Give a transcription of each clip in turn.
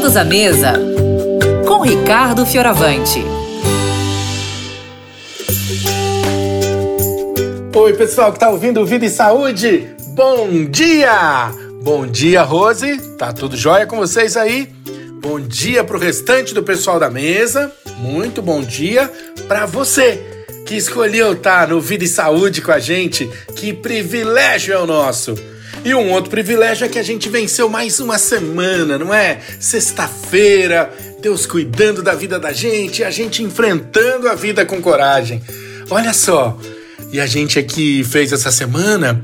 Todos à mesa com Ricardo Fioravante. Oi, pessoal que tá ouvindo Vida e Saúde. Bom dia! Bom dia, Rose. Tá tudo jóia com vocês aí? Bom dia pro restante do pessoal da mesa. Muito bom dia para você que escolheu estar tá no Vida e Saúde com a gente. Que privilégio é o nosso! E um outro privilégio é que a gente venceu mais uma semana, não é? Sexta-feira, Deus cuidando da vida da gente, a gente enfrentando a vida com coragem. Olha só, e a gente aqui fez essa semana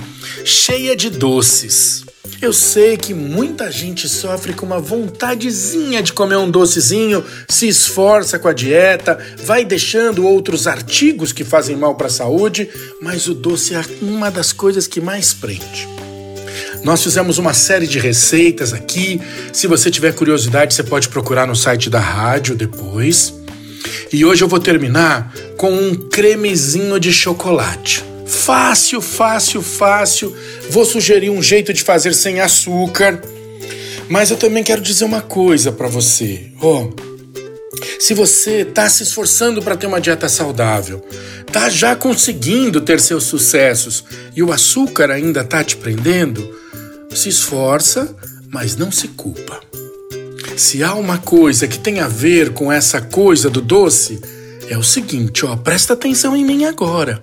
cheia de doces. Eu sei que muita gente sofre com uma vontadezinha de comer um docezinho, se esforça com a dieta, vai deixando outros artigos que fazem mal para a saúde, mas o doce é uma das coisas que mais prende. Nós fizemos uma série de receitas aqui. Se você tiver curiosidade, você pode procurar no site da rádio depois. E hoje eu vou terminar com um cremezinho de chocolate. Fácil, fácil, fácil. Vou sugerir um jeito de fazer sem açúcar. Mas eu também quero dizer uma coisa para você. Oh, se você está se esforçando para ter uma dieta saudável, tá já conseguindo ter seus sucessos e o açúcar ainda tá te prendendo, se esforça, mas não se culpa. Se há uma coisa que tem a ver com essa coisa do doce, é o seguinte, ó, presta atenção em mim agora.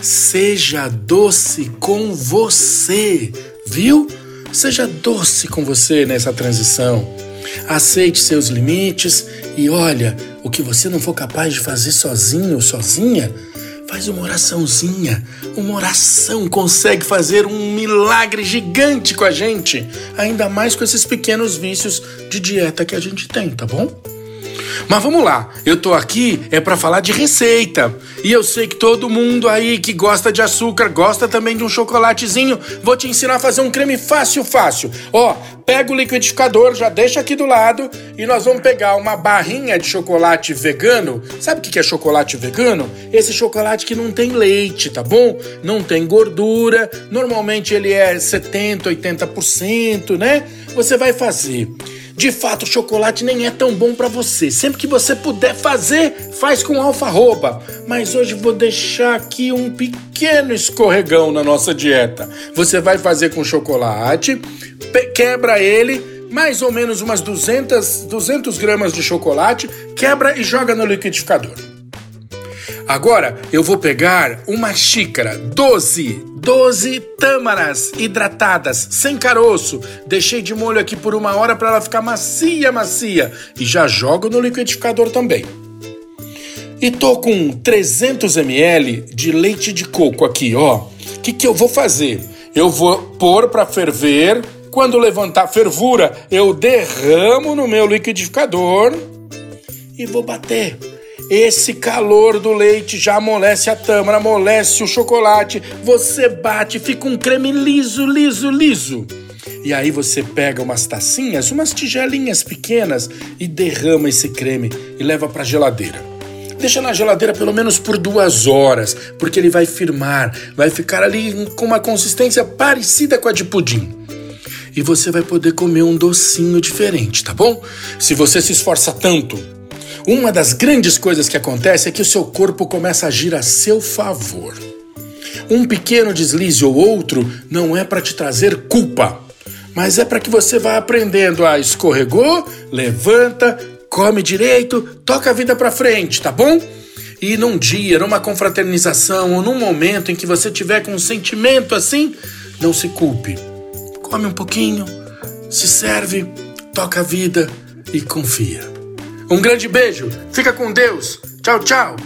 Seja doce com você, viu? Seja doce com você nessa transição. Aceite seus limites e olha, o que você não for capaz de fazer sozinho ou sozinha, Faz uma oraçãozinha. Uma oração consegue fazer um milagre gigante com a gente. Ainda mais com esses pequenos vícios de dieta que a gente tem, tá bom? Mas vamos lá, eu tô aqui é para falar de receita. E eu sei que todo mundo aí que gosta de açúcar gosta também de um chocolatezinho. Vou te ensinar a fazer um creme fácil, fácil. Ó, pega o liquidificador, já deixa aqui do lado e nós vamos pegar uma barrinha de chocolate vegano. Sabe o que é chocolate vegano? Esse chocolate que não tem leite, tá bom? Não tem gordura. Normalmente ele é 70, 80%, né? Você vai fazer de fato, o chocolate nem é tão bom para você. Sempre que você puder fazer, faz com alfarroba. Mas hoje vou deixar aqui um pequeno escorregão na nossa dieta. Você vai fazer com chocolate, quebra ele, mais ou menos umas 200, 200 gramas de chocolate, quebra e joga no liquidificador. Agora eu vou pegar uma xícara, 12 12 tâmaras hidratadas, sem caroço. Deixei de molho aqui por uma hora para ela ficar macia, macia. E já jogo no liquidificador também. E tô com 300 ml de leite de coco aqui, ó. O que, que eu vou fazer? Eu vou pôr para ferver. Quando levantar fervura, eu derramo no meu liquidificador e vou bater. Esse calor do leite já amolece a tâmara, amolece o chocolate. Você bate, fica um creme liso, liso, liso. E aí você pega umas tacinhas, umas tigelinhas pequenas e derrama esse creme e leva para geladeira. Deixa na geladeira pelo menos por duas horas, porque ele vai firmar, vai ficar ali com uma consistência parecida com a de pudim. E você vai poder comer um docinho diferente, tá bom? Se você se esforça tanto uma das grandes coisas que acontece é que o seu corpo começa a agir a seu favor. Um pequeno deslize ou outro não é para te trazer culpa, mas é para que você vá aprendendo a escorregou, levanta, come direito, toca a vida para frente, tá bom? E num dia, numa confraternização ou num momento em que você tiver com um sentimento assim, não se culpe. Come um pouquinho, se serve, toca a vida e confia. Um grande beijo, fica com Deus. Tchau, tchau.